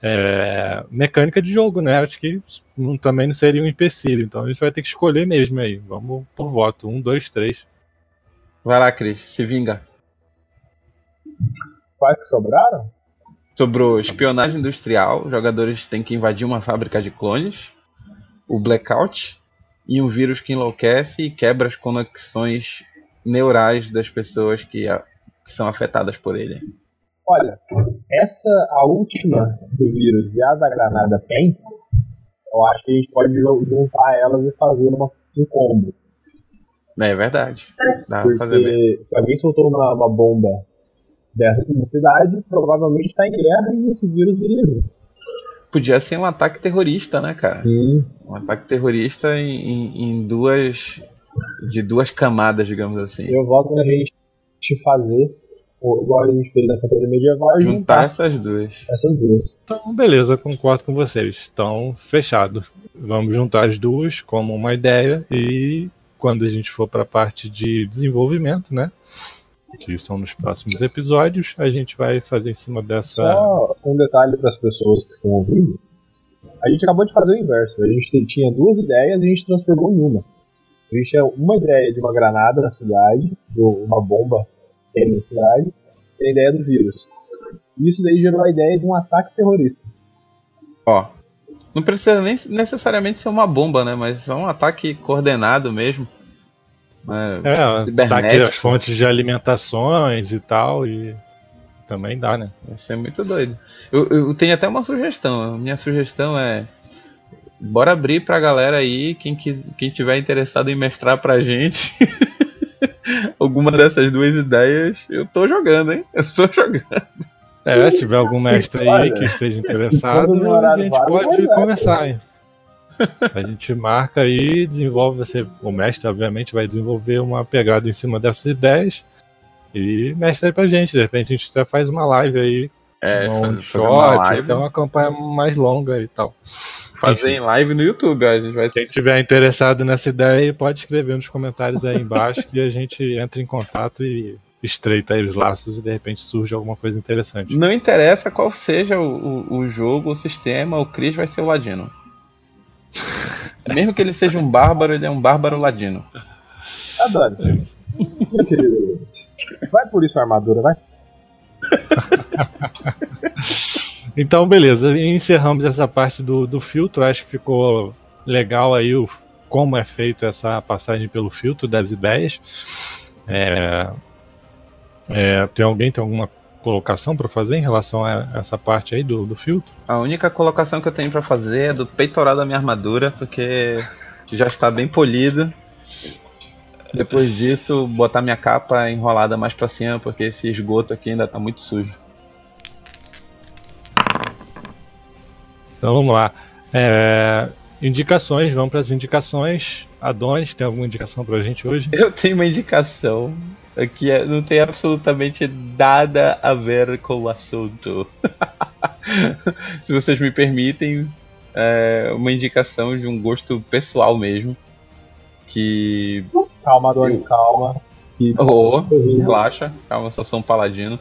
É, mecânica de jogo, né? Acho que não, também não seria um empecilho. Então a gente vai ter que escolher mesmo aí. Vamos por voto. Um, dois, três. Vai lá, Cris, se vinga. Quais que sobraram? Sobrou espionagem industrial, jogadores têm que invadir uma fábrica de clones, o blackout e um vírus que enlouquece e quebra as conexões neurais das pessoas que, que são afetadas por ele. Olha, essa, a última do vírus e a da granada tem, eu acho que a gente pode juntar elas e fazer uma, um combo. É verdade. Dá Porque fazer se alguém soltou uma, uma bomba dessa cidade, provavelmente está em guerra e esse vírus viria Podia ser um ataque terrorista, né, cara? Sim. Um ataque terrorista em, em duas. de duas camadas, digamos assim. Eu voto na gente fazer igual a gente fez na fantasia medieval. Juntar, juntar essas duas. Essas duas. Então, beleza, concordo com vocês. Então, fechado. Vamos juntar as duas como uma ideia e quando a gente for para a parte de desenvolvimento, né? Que são nos próximos episódios, a gente vai fazer em cima dessa. Só um detalhe para as pessoas que estão ouvindo. A gente acabou de fazer o inverso. A gente tinha duas ideias e a gente transformou em uma. A gente tinha uma ideia de uma granada na cidade, de uma bomba na cidade, e a ideia do vírus. Isso daí gerou a ideia de um ataque terrorista. Ó, não precisa nem necessariamente ser uma bomba, né? Mas é um ataque coordenado mesmo. Né? É, ataque as fontes de alimentações e tal, e também dá, né? Vai ser muito doido. Eu, eu tenho até uma sugestão. Minha sugestão é. Bora abrir pra galera aí, quem, quis, quem tiver interessado em mestrar pra gente. alguma dessas duas ideias, eu tô jogando, hein? Eu tô jogando. É, se tiver algum mestre aí que esteja interessado, a gente pode começar. Hein? A gente marca aí, desenvolve, você, o mestre obviamente vai desenvolver uma pegada em cima dessas ideias e mestre aí pra gente. De repente a gente até faz uma live aí, é, um short, então uma campanha mais longa e tal. Fazer em live no YouTube, a gente vai. Quem tiver interessado nessa ideia pode escrever nos comentários aí embaixo que a gente entra em contato e estreita aí os laços e de repente surge alguma coisa interessante. Não interessa qual seja o, o, o jogo, o sistema, o Chris vai ser o ladino. Mesmo que ele seja um bárbaro, ele é um bárbaro ladino. Adoro. vai por isso a armadura, vai. então, beleza. Encerramos essa parte do, do filtro. Acho que ficou legal aí o, como é feito essa passagem pelo filtro das ideias. É, é, tem alguém tem alguma colocação para fazer em relação a essa parte aí do, do filtro? A única colocação que eu tenho para fazer é do peitoral da minha armadura, porque já está bem polido. Depois disso, botar minha capa enrolada mais pra cima, porque esse esgoto aqui ainda tá muito sujo. Então vamos lá. É, indicações, vamos para as indicações. Adonis, tem alguma indicação pra gente hoje? Eu tenho uma indicação que é, não tem absolutamente nada a ver com o assunto. Se vocês me permitem, é uma indicação de um gosto pessoal mesmo. Que. Calma, Adonis, eu... calma. Que... Oh, relaxa, calma, só sou um paladino.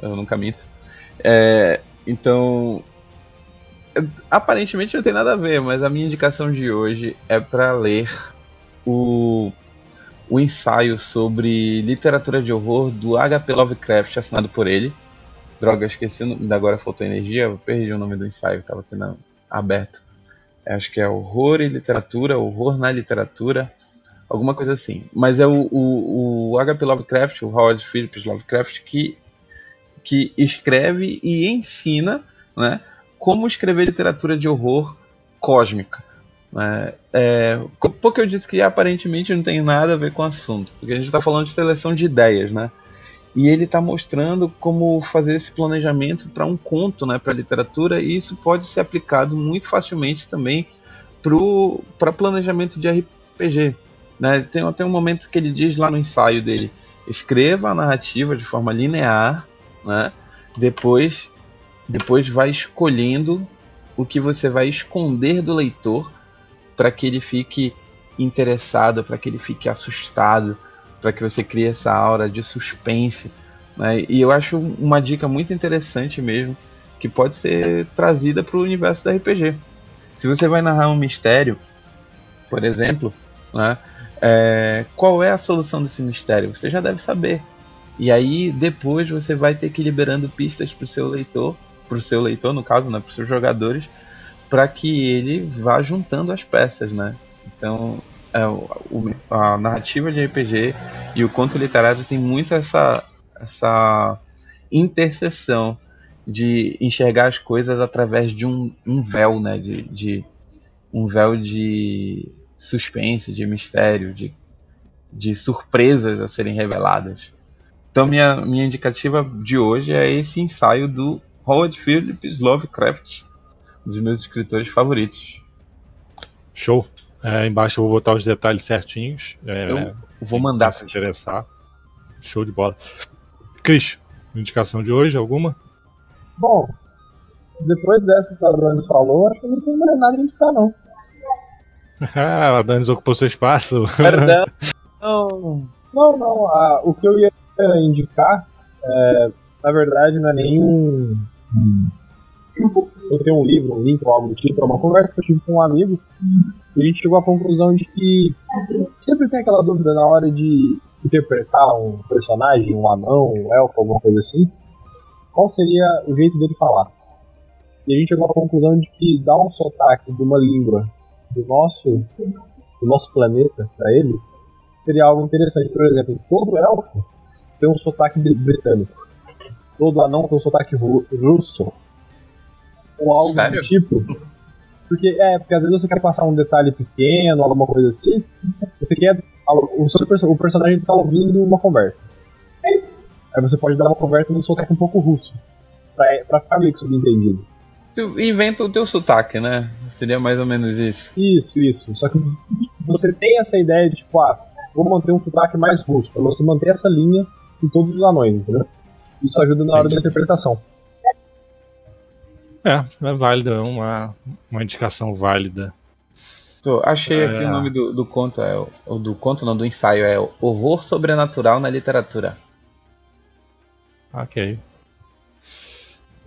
Eu nunca minto. É, então, aparentemente não tem nada a ver, mas a minha indicação de hoje é para ler o, o ensaio sobre literatura de horror do H.P. Lovecraft, assinado por ele. Droga, esqueci, ainda agora faltou energia, eu perdi o nome do ensaio, estava aqui na, aberto. Acho que é Horror e Literatura, Horror na Literatura, alguma coisa assim. Mas é o, o, o H.P. Lovecraft, o Howard Phillips Lovecraft, que, que escreve e ensina né, como escrever literatura de horror cósmica. É, é, porque eu disse que aparentemente não tem nada a ver com o assunto, porque a gente está falando de seleção de ideias, né? E ele está mostrando como fazer esse planejamento para um conto, né, para literatura, e isso pode ser aplicado muito facilmente também para planejamento de RPG. Né? Tem até um momento que ele diz lá no ensaio dele: escreva a narrativa de forma linear, né? depois depois vai escolhendo o que você vai esconder do leitor para que ele fique interessado, para que ele fique assustado, para que você crie essa aura de suspense. Né? E eu acho uma dica muito interessante mesmo, que pode ser trazida para o universo do RPG. Se você vai narrar um mistério, por exemplo, né? É, qual é a solução desse mistério? Você já deve saber. E aí depois você vai ter que ir liberando pistas para o seu leitor para o seu leitor, no caso, né, para os seus jogadores, para que ele vá juntando as peças, né? Então, é, o, a narrativa de RPG e o conto literário tem muito essa, essa interseção de enxergar as coisas através de um, um véu, né? De, de, um véu de suspense, de mistério, de, de surpresas a serem reveladas. Então minha, minha indicativa de hoje é esse ensaio do Howard Phillips Lovecraft, dos meus escritores favoritos. Show. É, embaixo eu vou botar os detalhes certinhos. É, eu vou mandar se interessar. Show de bola. Cris, indicação de hoje, alguma? Bom, depois dessa que o Adonis falou, acho que não tem mais nada a indicar, não. ah, o Adonis ocupou seu espaço. Perdão. não, não. Ah, o que eu ia indicar, é, na verdade, não é nenhum eu tenho um livro, um link ou algo do tipo, é uma conversa que eu tive com um amigo e a gente chegou à conclusão de que sempre tem aquela dúvida na hora de interpretar um personagem, um anão, um elfo, alguma coisa assim, qual seria o jeito dele falar. E a gente chegou à conclusão de que dar um sotaque de uma língua do nosso, do nosso planeta para ele seria algo interessante. Por exemplo, todo elfo tem um sotaque britânico todo anão com sotaque russo. Ou algo Sério? do tipo. Porque, é, porque às vezes você quer passar um detalhe pequeno, alguma coisa assim. Você quer. O, seu, o personagem tá ouvindo uma conversa. Aí você pode dar uma conversa no sotaque um pouco russo. Pra, pra ficar meio que subentendido. Tu inventa o teu sotaque, né? Seria mais ou menos isso. Isso, isso. Só que você tem essa ideia de, tipo, ah, vou manter um sotaque mais russo. Pra você manter essa linha em todos os anões, entendeu? Isso ajuda na hora da interpretação. É, é válido, é uma, uma indicação válida. Tô, achei aqui é... o nome do, do conto, é, o do conto não, do ensaio, é Horror Sobrenatural na Literatura. Ok.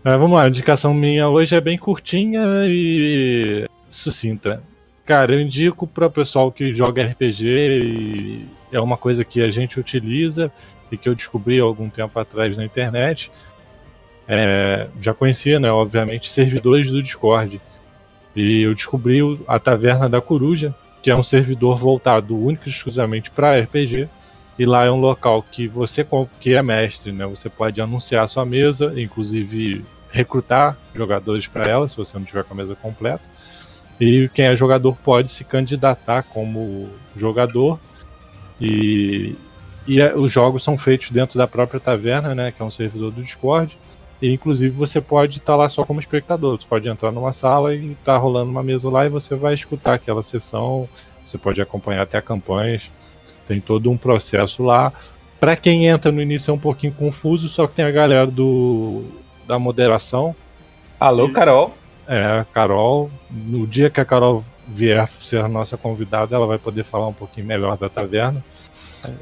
É, vamos lá, a indicação minha hoje é bem curtinha e sucinta. Cara, eu indico para o pessoal que joga RPG e é uma coisa que a gente utiliza e que eu descobri algum tempo atrás na internet. É, já conhecia, né, obviamente, servidores do Discord. E eu descobri a Taverna da Coruja, que é um servidor voltado único e exclusivamente para RPG. E lá é um local que você, que é mestre, né, você pode anunciar a sua mesa, inclusive recrutar jogadores para ela, se você não tiver com a mesa completa. E quem é jogador pode se candidatar como jogador E, e é, os jogos são feitos dentro da própria taverna, né? Que é um servidor do Discord. E inclusive você pode estar lá só como espectador. Você pode entrar numa sala e tá rolando uma mesa lá e você vai escutar aquela sessão. Você pode acompanhar até campanhas. Tem todo um processo lá. Para quem entra no início é um pouquinho confuso, só que tem a galera do da moderação. Alô, Carol. É, Carol. No dia que a Carol vier ser a nossa convidada, ela vai poder falar um pouquinho melhor da taverna.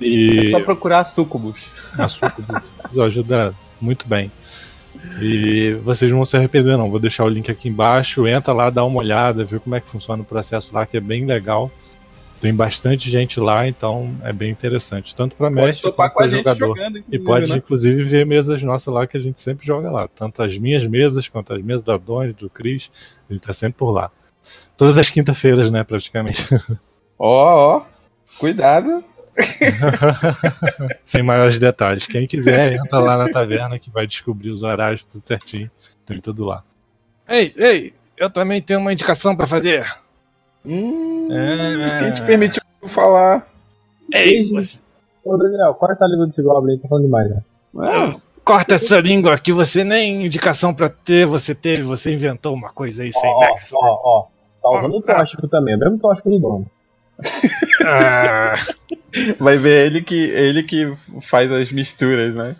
E... É só procurar a Sucubus. A Sucubus ajuda muito bem. E vocês não vão se arrepender, não. Vou deixar o link aqui embaixo. Entra lá, dá uma olhada, vê como é que funciona o processo lá, que é bem legal. Tem bastante gente lá, então é bem interessante. Tanto para mestre quanto para jogador. Jogando, e pode, né? inclusive, ver mesas nossas lá que a gente sempre joga lá. Tanto as minhas mesas quanto as mesas da Doni, do Cris. Gente tá sempre por lá. Todas as quinta-feiras, né, praticamente. Ó, ó. Oh, oh. Cuidado. Sem maiores detalhes. Quem quiser, entra lá na taverna que vai descobrir os horários tudo certinho. Tem tudo lá. Ei, ei, eu também tenho uma indicação para fazer. Hum, é... Quem te permitiu falar? Ei, você... Ô, Daniel, corta a língua desse Goblin, tá falando demais, né? Ah, corta essa língua que você nem indicação pra ter, você teve, você inventou uma coisa aí sem nexo. Ó, ó, tá usando o tóxico também, é o mesmo tóxico do dono. Ah. Vai ver ele que, ele que faz as misturas, né?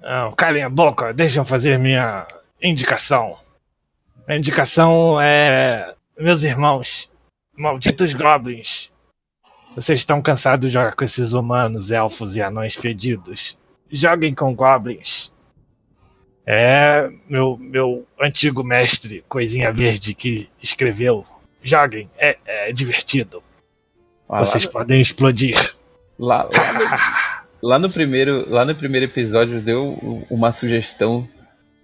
Não, calem a boca, deixa eu fazer minha indicação. A indicação é. Meus irmãos, malditos goblins. Vocês estão cansados de jogar com esses humanos, elfos e anões fedidos. Joguem com goblins. É meu, meu antigo mestre, Coisinha Verde, que escreveu Joguem, é, é divertido. Ah, Vocês podem explodir. Lá, lá, no, lá, no, primeiro, lá no primeiro episódio deu uma sugestão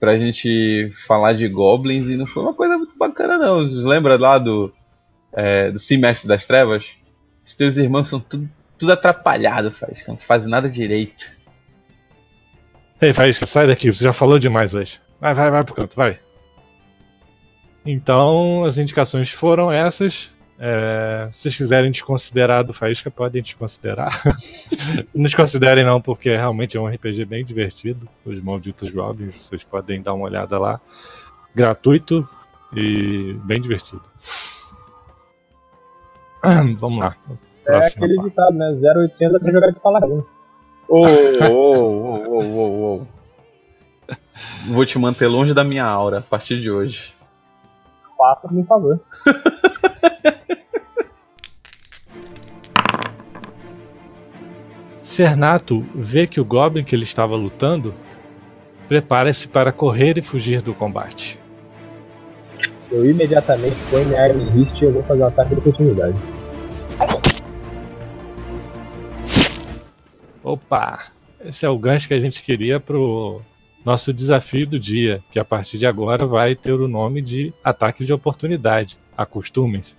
pra gente falar de goblins e não foi uma coisa muito bacana não. Lembra lá do é, do das Trevas? Os teus irmãos são tudo, tudo atrapalhado, faz, não fazem nada direito. Ei, Faísca, sai daqui, você já falou demais hoje. Vai, vai, vai pro canto, vai. Então, as indicações foram essas. É, se vocês quiserem desconsiderar do Faísca, podem desconsiderar. não desconsiderem não, porque realmente é um RPG bem divertido. Os Malditos Goblins, vocês podem dar uma olhada lá. Gratuito e bem divertido. Vamos lá. É aquele parte. ditado, né? 0800 é pra jogar de paladino. Ô, ô, ô, ô, ô, Vou te manter longe da minha aura a partir de hoje faça, por favor. Cernato vê que o Goblin que ele estava lutando prepara-se para correr e fugir do combate. Eu imediatamente ponho minha arma em rist e eu vou fazer um ataque de oportunidade. Opa! Esse é o gancho que a gente queria pro nosso desafio do dia, que a partir de agora vai ter o nome de ataque de oportunidade. Acostumem-se.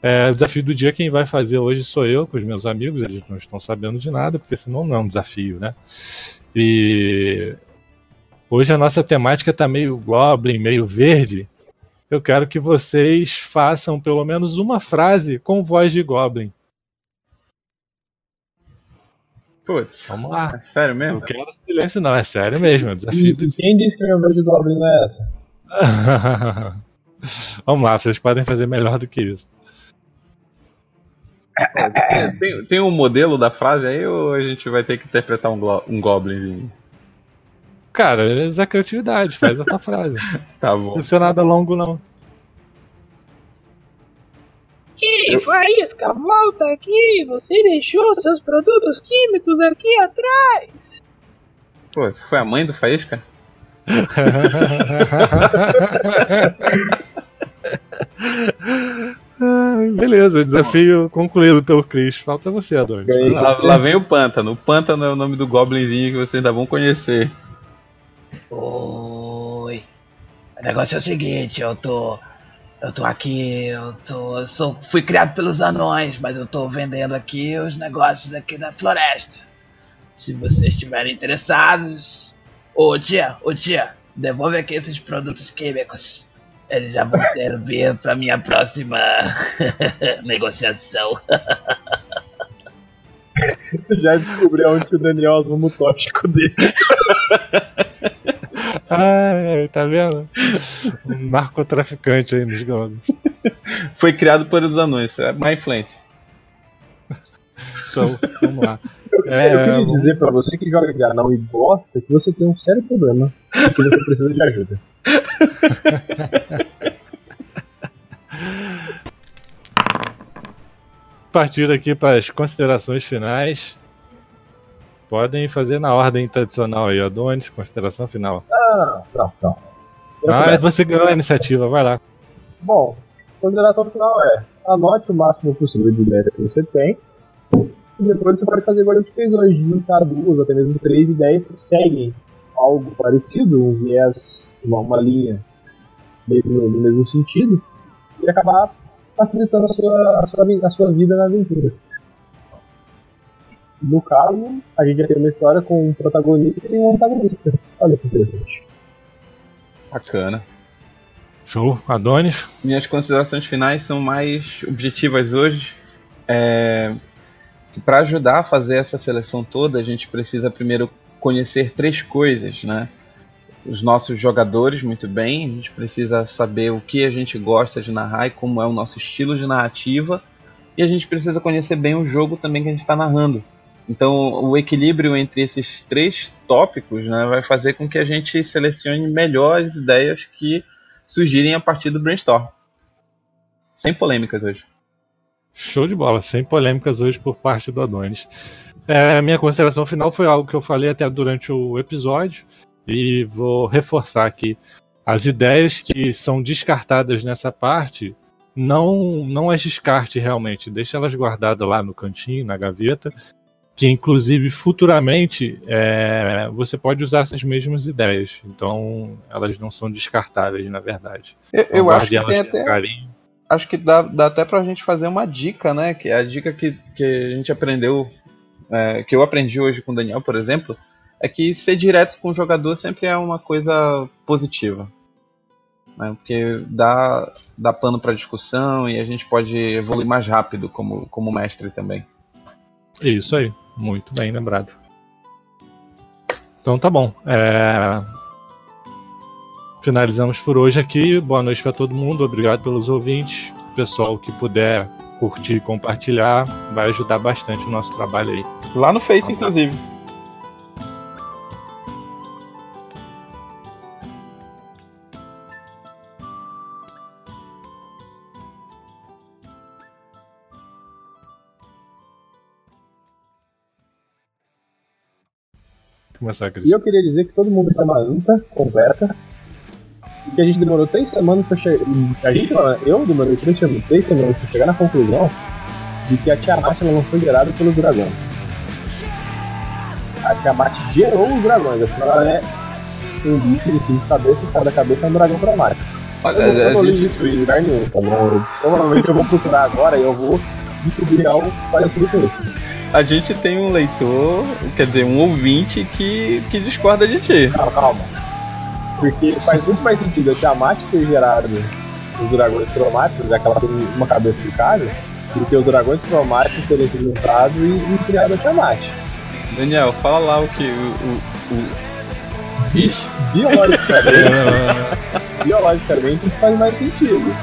É, o desafio do dia quem vai fazer hoje sou eu, com os meus amigos, eles não estão sabendo de nada, porque senão não é um desafio, né? E hoje a nossa temática está meio goblin, meio verde. Eu quero que vocês façam pelo menos uma frase com voz de goblin. Putz. Vamos lá. É sério mesmo? Eu quero silêncio, não, é sério mesmo. É desafio do... Quem disse que a minha voz de Goblin não é essa? Vamos lá, vocês podem fazer melhor do que isso. É, tem, tem um modelo da frase aí ou a gente vai ter que interpretar um, um Goblin? Cara, é a criatividade, faz a tua frase. tá bom. Não precisa nada longo, não. Ei, Faísca, volta aqui! Você deixou seus produtos químicos aqui atrás! Pô, foi a mãe do Faísca? beleza, desafio concluído pelo Chris. Falta você, Adonis. Lá, lá, vem o Pântano. O Pântano é o nome do Goblinzinho que vocês ainda vão conhecer. Oi. O negócio é o seguinte, eu tô eu tô aqui, eu tô. Eu sou, fui criado pelos anões, mas eu tô vendendo aqui os negócios aqui da floresta. Se vocês estiverem interessados. Ô tia, ô tia, devolve aqui esses produtos químicos. Eles já vão servir pra minha próxima negociação. Já descobri onde que o Daniel assume o tóxico dele. Ai, tá vendo? Um narcotraficante aí nos goblins. Foi criado por os anões, é má influência. Então, vamos lá. É, eu queria dizer pra você que joga de anão e gosta que você tem um sério problema e que você precisa de ajuda. Partir aqui para as considerações finais. Podem fazer na ordem tradicional aí, Adonis, consideração final. Ah, não, não. Ah, você ganhou a iniciativa, vai lá. Bom, consideração final é: anote o máximo possível de ideias que você tem. E depois você pode fazer igual a gente fez hoje, juntar duas, até mesmo três ideias que seguem algo parecido, um viés, uma, uma linha no, no mesmo sentido, e acabar facilitando a sua, a sua, a sua vida na aventura. No caso, a gente já tem uma história com um protagonista e um antagonista. Olha que interessante. Bacana. Show, Adonis. Minhas considerações finais são mais objetivas hoje. É, para ajudar a fazer essa seleção toda, a gente precisa primeiro conhecer três coisas, né? Os nossos jogadores, muito bem, a gente precisa saber o que a gente gosta de narrar e como é o nosso estilo de narrativa, e a gente precisa conhecer bem o jogo também que a gente está narrando. Então, o equilíbrio entre esses três tópicos né, vai fazer com que a gente selecione melhores ideias que surgirem a partir do brainstorm. Sem polêmicas hoje. Show de bola, sem polêmicas hoje por parte do Adonis. É, minha consideração final foi algo que eu falei até durante o episódio e vou reforçar aqui. As ideias que são descartadas nessa parte, não, não as descarte realmente, deixa elas guardadas lá no cantinho, na gaveta, que inclusive futuramente é, você pode usar essas mesmas ideias. Então elas não são descartáveis, na verdade. Eu, então, eu acho que tem até. Carinho acho que dá, dá até pra gente fazer uma dica, né? Que é a dica que, que a gente aprendeu, é, que eu aprendi hoje com o Daniel, por exemplo, é que ser direto com o jogador sempre é uma coisa positiva. Né, porque dá, dá pano para discussão e a gente pode evoluir mais rápido como, como mestre também. Isso aí, muito bem lembrado. Então tá bom. É, finalizamos por hoje aqui. Boa noite para todo mundo. Obrigado pelos ouvintes. Pessoal que puder curtir e compartilhar, vai ajudar bastante o nosso trabalho aí. Lá no Face, inclusive. Começar, e eu queria dizer que todo mundo tá maluca, completa, que a gente demorou três semanas pra chegar. A gente, eu demorei três, três semanas pra chegar na conclusão de que a Tiamat ela não foi gerada pelos dragões. A Tiamat gerou os dragões, afinal ela é um bicho de cinco cabeças, cada cabeça é um dragão cromático. Olha, eu, eu não li isso em lugar nenhum, tá bom? Provavelmente eu vou procurar agora e eu vou descobrir algo parecido com isso. A gente tem um leitor, quer dizer, um ouvinte que, que discorda de ti. Calma, calma. Porque faz muito mais sentido a Tiamat ter gerado os dragões cromáticos, já que ela tem uma cabeça de cada, do que os dragões cromáticos terem sido juntados e, e criado a Tiamat. Daniel, fala lá o que o. o, o... Ixi. Biologicamente, biologicamente isso faz mais sentido.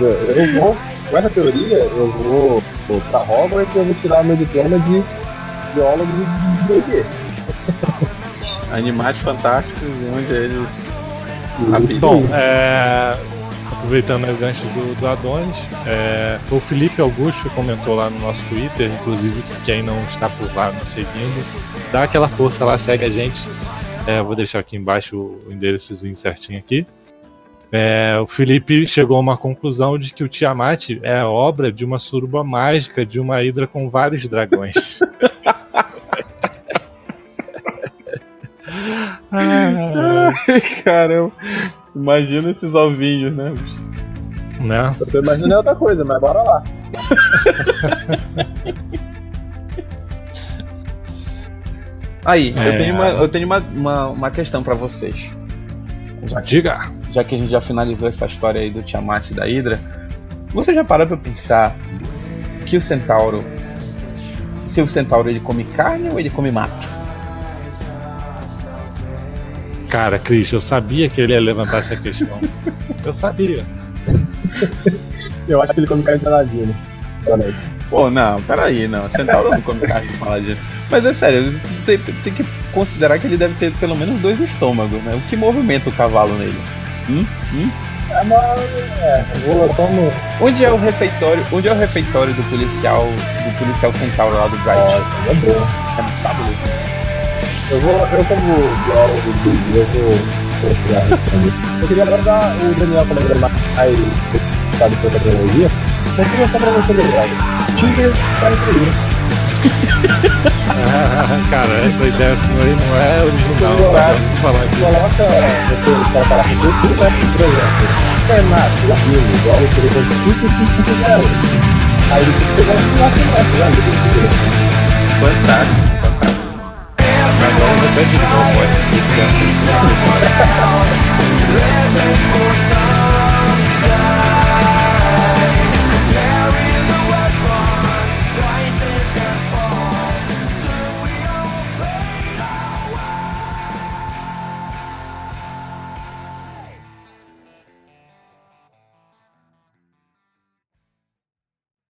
Eu vou, com essa teoria, eu vou, vou pra Hogwarts e eu vou tirar meu diploma de biólogo de D&D. Animais fantásticos, onde eles Bom, é, aproveitando o gancho do, do Adonis, é, o Felipe Augusto comentou lá no nosso Twitter, inclusive quem não está por lá nos seguindo, dá aquela força lá, segue a gente. É, vou deixar aqui embaixo o endereçozinho certinho aqui. É, o Felipe chegou a uma conclusão de que o Tiamat é obra de uma suruba mágica de uma hidra com vários dragões. Ai, caramba. Imagina esses ovinhos, né? Né? Eu tô imaginando outra coisa, mas bora lá. Aí, é... eu tenho, uma, eu tenho uma, uma, uma questão para vocês. Já, Diga. Já que a gente já finalizou essa história aí do Tiamat e da Hydra, você já parou pra pensar que o Centauro se o centauro ele come carne ou ele come mato. Cara, Cris, eu sabia que ele ia levantar essa questão. eu sabia. Eu acho que ele come carne de paladino. Realmente. Pô, não, peraí, não. Centauro não come carne de paladino. Mas é sério, tem, tem que considerar que ele deve ter pelo menos dois estômagos, né? O que movimenta o cavalo nele? Hum? Hum? É uma. É. Onde é o refeitório? Onde é o refeitório do policial do policial centauro lá do Bright? É, é bom. É? Eu vou. Eu como biólogo eu vou procurar responder. Eu queria agora dar o Daniel como é mais sabe pela tecnologia. Eu queria só pra você. Tinder para Cara, essa ideia sua aí não é original. Vamos falar disso. Coloca você para para tudo, vai pro projeto. Renato, Latino, igual o telefone 5550. Aí ele tem que pegar um lá essa, lá, Fantástico, fantástico. Agora repete de novo, pode. Living for some